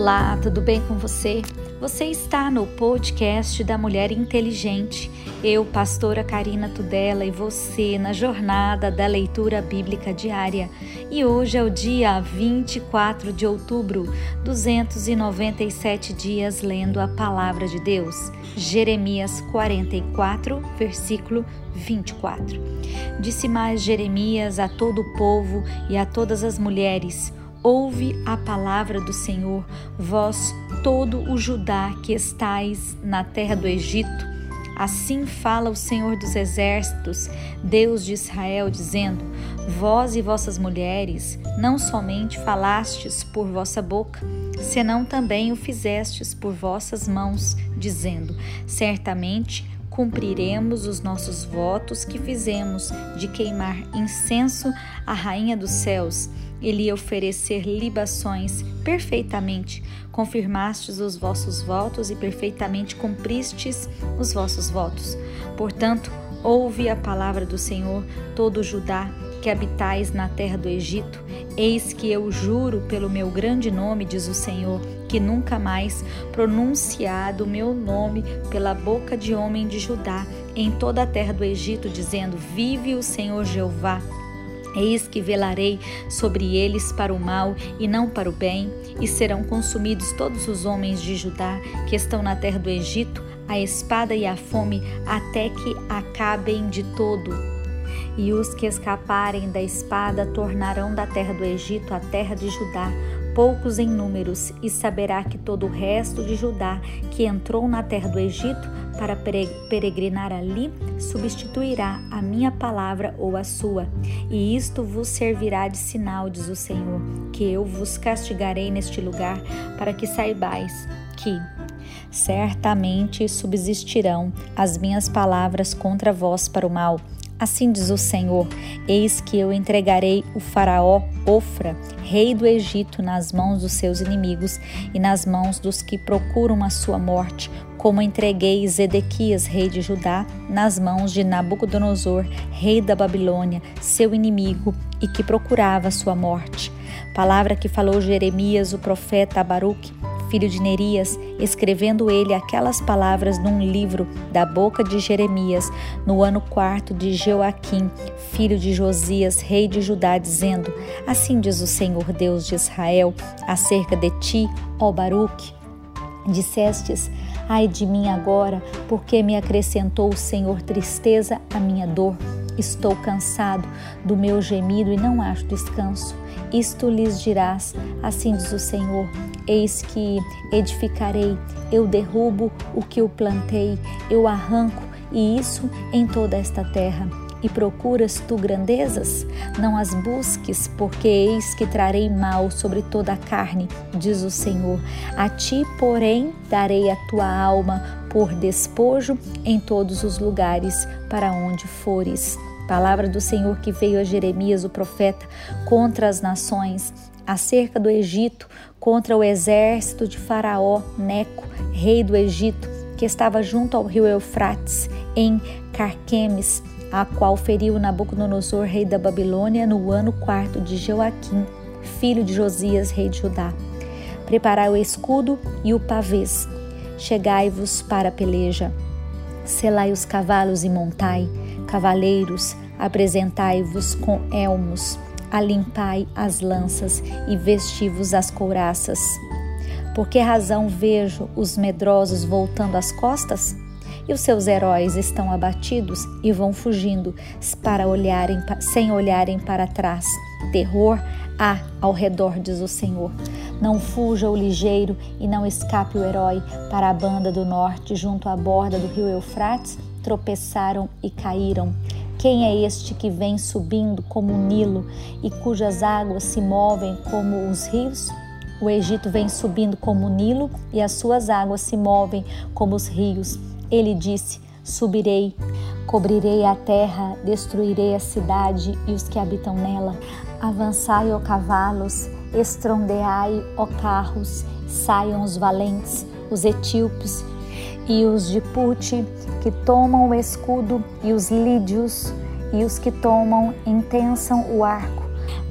Olá, tudo bem com você? Você está no podcast da Mulher Inteligente. Eu, pastora Karina Tudela, e você na jornada da leitura bíblica diária. E hoje é o dia 24 de outubro, 297 dias lendo a palavra de Deus. Jeremias 44, versículo 24. Disse mais Jeremias a todo o povo e a todas as mulheres: Ouve a palavra do Senhor, vós todo o Judá que estais na terra do Egito. Assim fala o Senhor dos Exércitos, Deus de Israel, dizendo: Vós e vossas mulheres não somente falastes por vossa boca, senão também o fizestes por vossas mãos, dizendo: Certamente cumpriremos os nossos votos que fizemos de queimar incenso à Rainha dos Céus e lhe oferecer libações perfeitamente. Confirmastes os vossos votos e perfeitamente cumpristes os vossos votos. Portanto, ouve a palavra do Senhor, todo Judá que habitais na terra do Egito. Eis que eu juro pelo meu grande nome, diz o Senhor, que nunca mais pronunciado o meu nome pela boca de homem de Judá em toda a terra do Egito, dizendo: Vive o Senhor Jeová. Eis que velarei sobre eles para o mal e não para o bem, e serão consumidos todos os homens de Judá que estão na terra do Egito, a espada e a fome, até que acabem de todo. E os que escaparem da espada tornarão da terra do Egito a terra de Judá, poucos em números, e saberá que todo o resto de Judá que entrou na terra do Egito para peregrinar ali substituirá a minha palavra ou a sua. E isto vos servirá de sinal, diz o Senhor, que eu vos castigarei neste lugar, para que saibais que certamente subsistirão as minhas palavras contra vós para o mal Assim diz o Senhor: Eis que eu entregarei o Faraó Ofra, rei do Egito, nas mãos dos seus inimigos e nas mãos dos que procuram a sua morte, como entreguei Zedequias, rei de Judá, nas mãos de Nabucodonosor, rei da Babilônia, seu inimigo, e que procurava sua morte. Palavra que falou Jeremias, o profeta, Baruque, filho de Nerias, escrevendo ele aquelas palavras num livro da boca de Jeremias, no ano quarto de Joaquim, filho de Josias, rei de Judá, dizendo: Assim diz o Senhor Deus de Israel, acerca de ti, ó Baruque. Dissestes: Ai de mim agora, porque me acrescentou o Senhor tristeza à minha dor. Estou cansado do meu gemido e não acho descanso. Isto lhes dirás: Assim diz o Senhor: Eis que edificarei, eu derrubo o que eu plantei, eu arranco, e isso em toda esta terra. E procuras tu grandezas? Não as busques, porque eis que trarei mal sobre toda a carne, diz o Senhor. A ti, porém, darei a tua alma por despojo em todos os lugares para onde fores. Palavra do Senhor que veio a Jeremias, o profeta, contra as nações, acerca do Egito, contra o exército de Faraó Neco, rei do Egito, que estava junto ao rio Eufrates, em Carquemes, a qual feriu Nabucodonosor, rei da Babilônia, no ano quarto de Joaquim, filho de Josias, rei de Judá. Preparai o escudo e o pavês. Chegai-vos para a peleja. Selai os cavalos e montai, cavaleiros, apresentai-vos com elmos, alimpai as lanças e vesti-vos as couraças. Por que razão vejo os medrosos voltando as costas? E os seus heróis estão abatidos e vão fugindo para olharem sem olharem para trás. Terror há ao redor, diz o Senhor. Não fuja o ligeiro e não escape o herói para a banda do norte, junto à borda do rio Eufrates, tropeçaram e caíram. Quem é este que vem subindo como o Nilo e cujas águas se movem como os rios? O Egito vem subindo como o Nilo e as suas águas se movem como os rios. Ele disse: Subirei, cobrirei a terra, destruirei a cidade e os que habitam nela. Avançai, ó cavalos, estrondeai, ó carros, saiam os valentes, os etíopes e os de Pute, que tomam o escudo, e os lídios, e os que tomam, intensam o arco.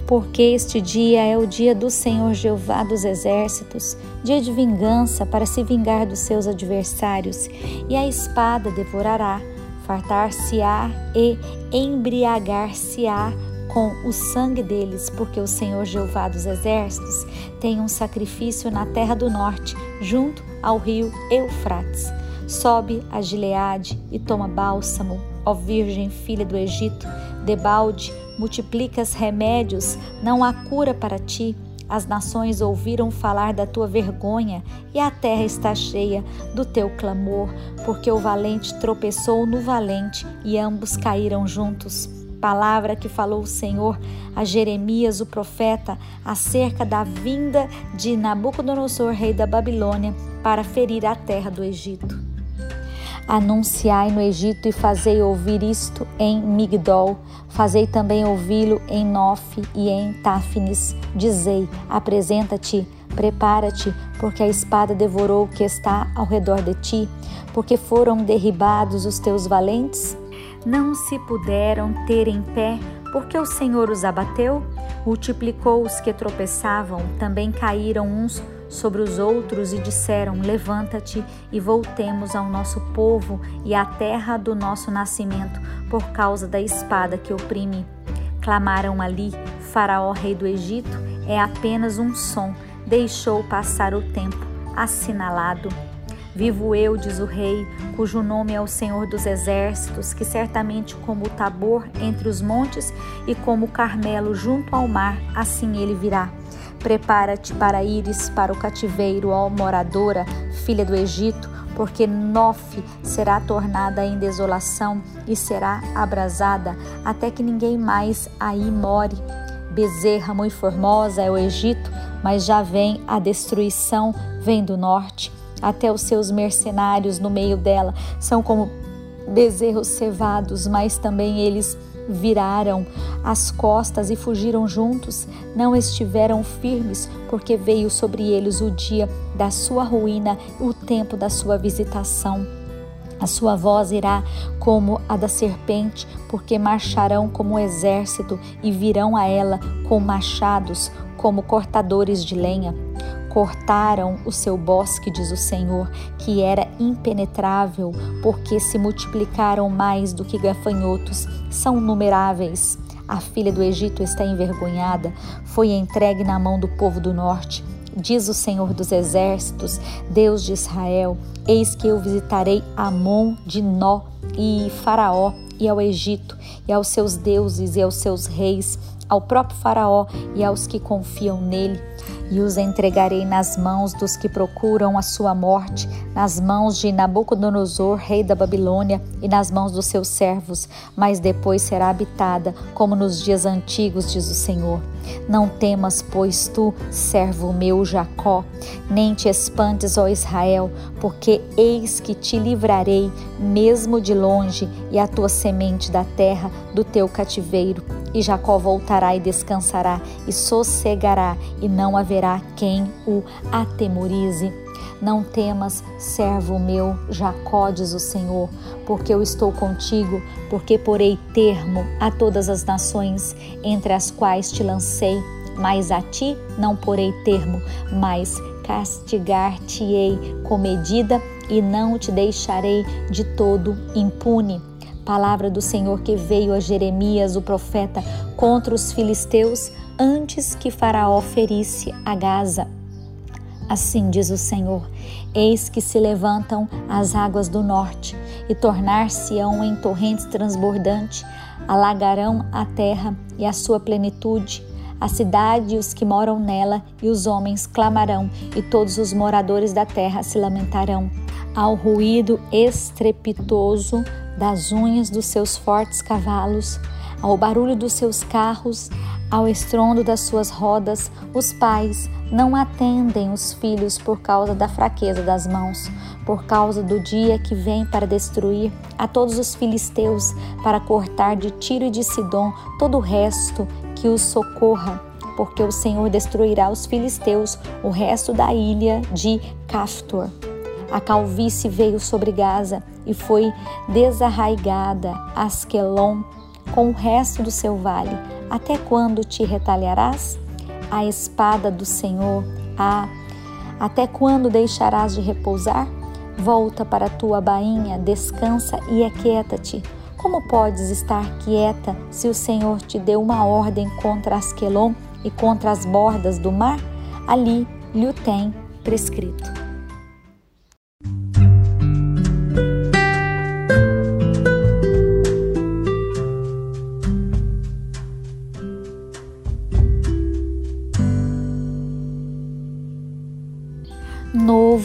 Porque este dia é o dia do Senhor Jeová dos exércitos, dia de vingança para se vingar dos seus adversários, e a espada devorará, fartar-se-á e embriagar-se-á com o sangue deles, porque o Senhor Jeová dos exércitos tem um sacrifício na terra do norte, junto ao rio Eufrates. Sobe a Gileade e toma bálsamo, ó Virgem filha do Egito, debalde multiplicas remédios, não há cura para ti. As nações ouviram falar da tua vergonha e a terra está cheia do teu clamor, porque o valente tropeçou no valente e ambos caíram juntos. Palavra que falou o Senhor a Jeremias, o profeta, acerca da vinda de Nabucodonosor, rei da Babilônia, para ferir a terra do Egito. Anunciai no Egito e fazei ouvir isto em Migdol, fazei também ouvi-lo em Nof e em Táfnis. Dizei: apresenta-te, prepara-te, porque a espada devorou o que está ao redor de ti, porque foram derribados os teus valentes. Não se puderam ter em pé, porque o Senhor os abateu, multiplicou os que tropeçavam, também caíram uns sobre os outros e disseram: Levanta-te e voltemos ao nosso povo e à terra do nosso nascimento, por causa da espada que oprime. Clamaram ali: Faraó, rei do Egito, é apenas um som, deixou passar o tempo assinalado. Vivo eu, diz o rei, cujo nome é o Senhor dos Exércitos, que certamente como o Tabor entre os montes e como o Carmelo junto ao mar, assim ele virá. Prepara-te para ires para o cativeiro, ó moradora, filha do Egito, porque Nof será tornada em desolação e será abrasada, até que ninguém mais aí more. Bezerra muito formosa é o Egito, mas já vem a destruição, vem do norte. Até os seus mercenários no meio dela são como bezerros cevados, mas também eles viraram as costas e fugiram juntos, não estiveram firmes, porque veio sobre eles o dia da sua ruína, o tempo da sua visitação. A sua voz irá como a da serpente, porque marcharão como um exército e virão a ela com machados, como cortadores de lenha. Cortaram o seu bosque, diz o Senhor, que era impenetrável, porque se multiplicaram mais do que gafanhotos, são numeráveis. A filha do Egito está envergonhada, foi entregue na mão do povo do norte. Diz o Senhor dos Exércitos, Deus de Israel: Eis que eu visitarei Amon de Nó e Faraó e ao Egito, e aos seus deuses e aos seus reis, ao próprio Faraó e aos que confiam nele e os entregarei nas mãos dos que procuram a sua morte, nas mãos de Nabucodonosor, rei da Babilônia, e nas mãos dos seus servos, mas depois será habitada, como nos dias antigos, diz o Senhor. Não temas, pois tu, servo meu Jacó, nem te espantes, ó Israel, porque eis que te livrarei, mesmo de longe, e a tua semente da terra do teu cativeiro. E Jacó voltará e descansará, e sossegará, e não haverá quem o atemorize. Não temas, servo meu, Jacó, diz o Senhor, porque eu estou contigo, porque porei termo a todas as nações entre as quais te lancei, mas a ti não porei termo, mas castigar-te-ei com medida e não te deixarei de todo impune. Palavra do Senhor que veio a Jeremias, o profeta, contra os filisteus antes que Faraó ferisse a Gaza. Assim diz o Senhor: Eis que se levantam as águas do norte e tornar-se-ão em torrentes transbordantes, alagarão a terra e a sua plenitude, a cidade e os que moram nela, e os homens clamarão, e todos os moradores da terra se lamentarão. Ao ruído estrepitoso das unhas dos seus fortes cavalos, ao barulho dos seus carros, ao estrondo das suas rodas, os pais não atendem os filhos por causa da fraqueza das mãos, por causa do dia que vem para destruir a todos os filisteus, para cortar de Tiro e de Sidom todo o resto que os socorra, porque o Senhor destruirá os filisteus, o resto da ilha de Caftor. A calvície veio sobre Gaza e foi desarraigada Asquelon com o resto do seu vale Até quando te retalharás? A espada do Senhor, ah, até quando deixarás de repousar? Volta para tua bainha, descansa e aquieta-te. Como podes estar quieta se o Senhor te deu uma ordem contra Asquelon e contra as bordas do mar? Ali lhe o tem prescrito.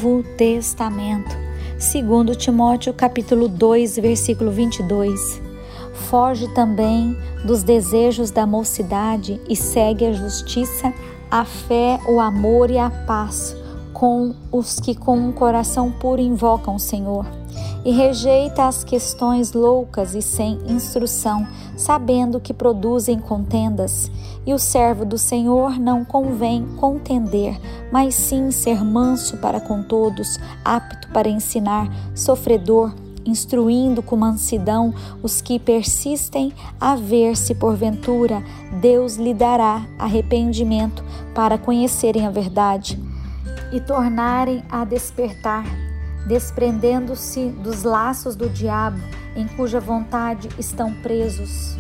Novo Testamento. Segundo Timóteo capítulo 2, versículo 22. Foge também dos desejos da mocidade e segue a justiça, a fé, o amor e a paz com os que com um coração puro invocam o Senhor e rejeita as questões loucas e sem instrução, sabendo que produzem contendas. E o servo do Senhor não convém contender, mas sim ser manso para com todos, apto para ensinar, sofredor, instruindo com mansidão os que persistem a ver se porventura Deus lhe dará arrependimento para conhecerem a verdade e tornarem a despertar desprendendo-se dos laços do diabo em cuja vontade estão presos.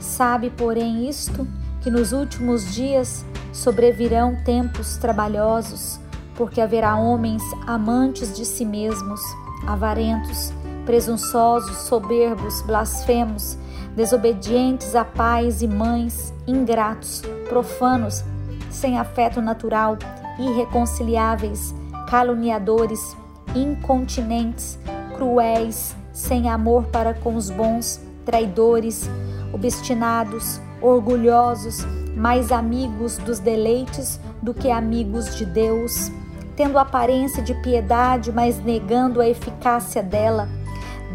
Sabe, porém, isto, que nos últimos dias sobrevirão tempos trabalhosos, porque haverá homens amantes de si mesmos, avarentos, presunçosos, soberbos, blasfemos, desobedientes a pais e mães, ingratos, profanos, sem afeto natural, irreconciliáveis, caluniadores, incontinentes, cruéis, sem amor para com os bons, traidores, obstinados, orgulhosos, mais amigos dos deleites do que amigos de Deus, tendo aparência de piedade, mas negando a eficácia dela.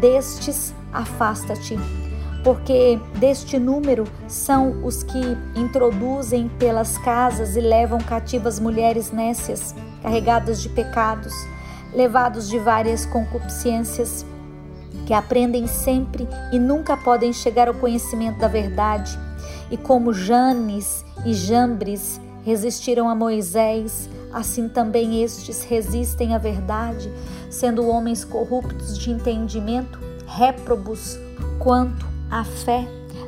Destes, afasta-te, porque deste número são os que introduzem pelas casas e levam cativas mulheres nécias, carregadas de pecados levados de várias concupiscências, que aprendem sempre e nunca podem chegar ao conhecimento da verdade. E como Janes e Jambres resistiram a Moisés, assim também estes resistem à verdade, sendo homens corruptos de entendimento, réprobos quanto à fé.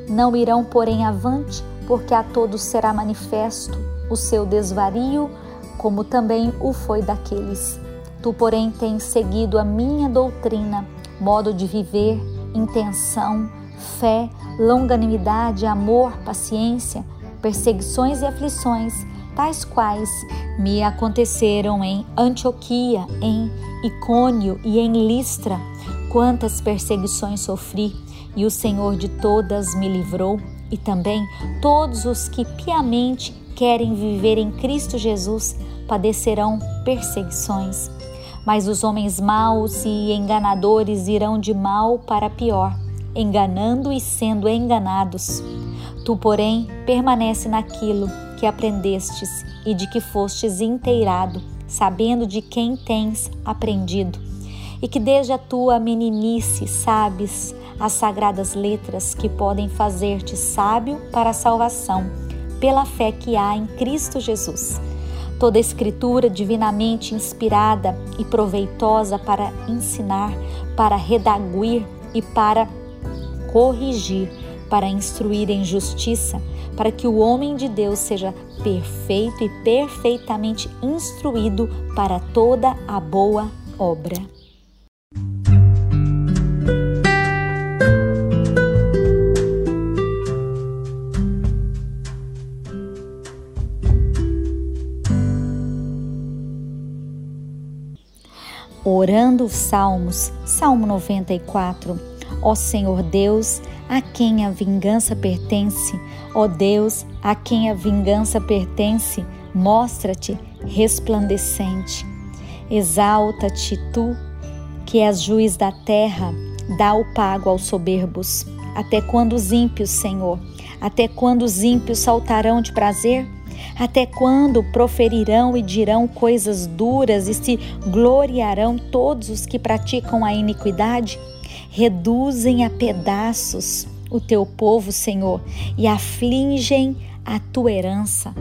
Não irão, porém, avante, porque a todos será manifesto o seu desvario, como também o foi daqueles Tu, porém, tens seguido a minha doutrina, modo de viver, intenção, fé, longanimidade, amor, paciência, perseguições e aflições, tais quais me aconteceram em Antioquia, em Icônio e em Listra. Quantas perseguições sofri, e o Senhor de todas me livrou, e também todos os que piamente querem viver em Cristo Jesus padecerão perseguições. Mas os homens maus e enganadores irão de mal para pior, enganando e sendo enganados. Tu, porém, permanece naquilo que aprendestes e de que fostes inteirado, sabendo de quem tens aprendido, e que desde a tua meninice sabes as sagradas letras que podem fazer-te sábio para a salvação, pela fé que há em Cristo Jesus. Toda escritura divinamente inspirada e proveitosa para ensinar, para redaguir e para corrigir, para instruir em justiça, para que o homem de Deus seja perfeito e perfeitamente instruído para toda a boa obra. Orando os Salmos, Salmo 94. Ó Senhor Deus, a quem a vingança pertence, ó Deus, a quem a vingança pertence, mostra-te resplandecente. Exalta-te tu, que és juiz da terra, dá o pago aos soberbos. Até quando os ímpios, Senhor? Até quando os ímpios saltarão de prazer? Até quando proferirão e dirão coisas duras e se gloriarão todos os que praticam a iniquidade? Reduzem a pedaços o teu povo, Senhor, e afligem a tua herança.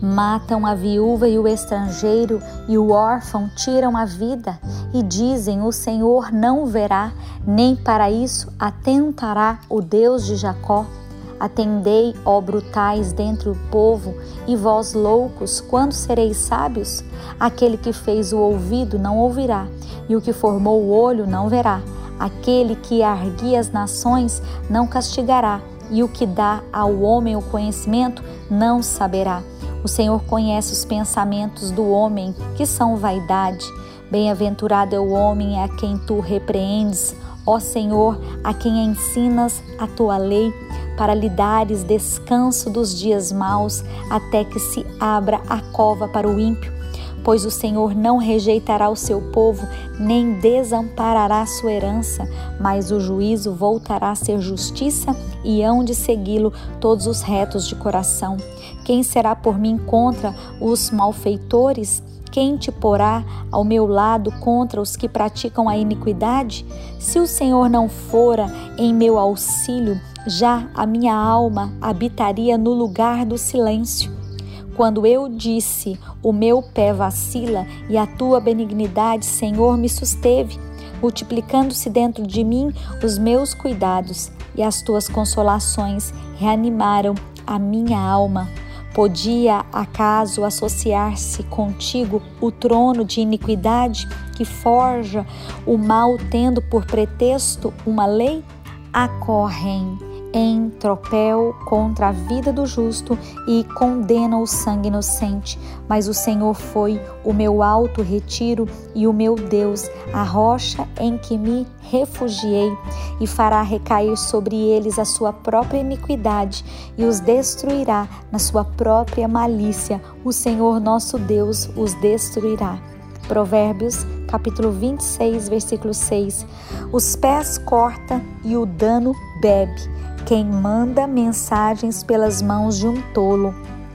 Matam a viúva e o estrangeiro, e o órfão tiram a vida, e dizem: O Senhor não verá, nem para isso atentará o Deus de Jacó. Atendei, ó brutais dentre o povo, e vós loucos, quando sereis sábios? Aquele que fez o ouvido não ouvirá, e o que formou o olho não verá. Aquele que arguia as nações não castigará, e o que dá ao homem o conhecimento não saberá. O Senhor conhece os pensamentos do homem, que são vaidade. Bem-aventurado é o homem a quem tu repreendes, ó Senhor, a quem ensinas a tua lei, para lhe dares descanso dos dias maus, até que se abra a cova para o ímpio pois o Senhor não rejeitará o seu povo, nem desamparará sua herança, mas o juízo voltará a ser justiça e hão de segui-lo todos os retos de coração. Quem será por mim contra os malfeitores? Quem te porá ao meu lado contra os que praticam a iniquidade? Se o Senhor não fora em meu auxílio, já a minha alma habitaria no lugar do silêncio. Quando eu disse: O meu pé vacila e a tua benignidade, Senhor, me susteve, multiplicando-se dentro de mim os meus cuidados e as tuas consolações reanimaram a minha alma. Podia acaso associar-se contigo o trono de iniquidade que forja o mal, tendo por pretexto uma lei? Acorrem em tropel contra a vida do justo e condena o sangue inocente. Mas o Senhor foi o meu alto retiro e o meu Deus, a rocha em que me refugiei, e fará recair sobre eles a sua própria iniquidade e os destruirá na sua própria malícia. O Senhor nosso Deus os destruirá. Provérbios, capítulo 26, versículo 6. Os pés corta e o dano bebe quem manda mensagens pelas mãos de um tolo,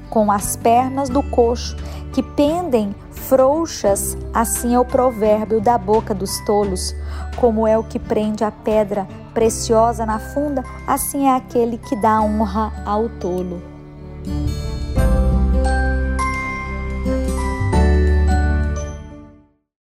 com as pernas do coxo que pendem frouxas, assim é o provérbio da boca dos tolos. Como é o que prende a pedra preciosa na funda, assim é aquele que dá honra ao tolo.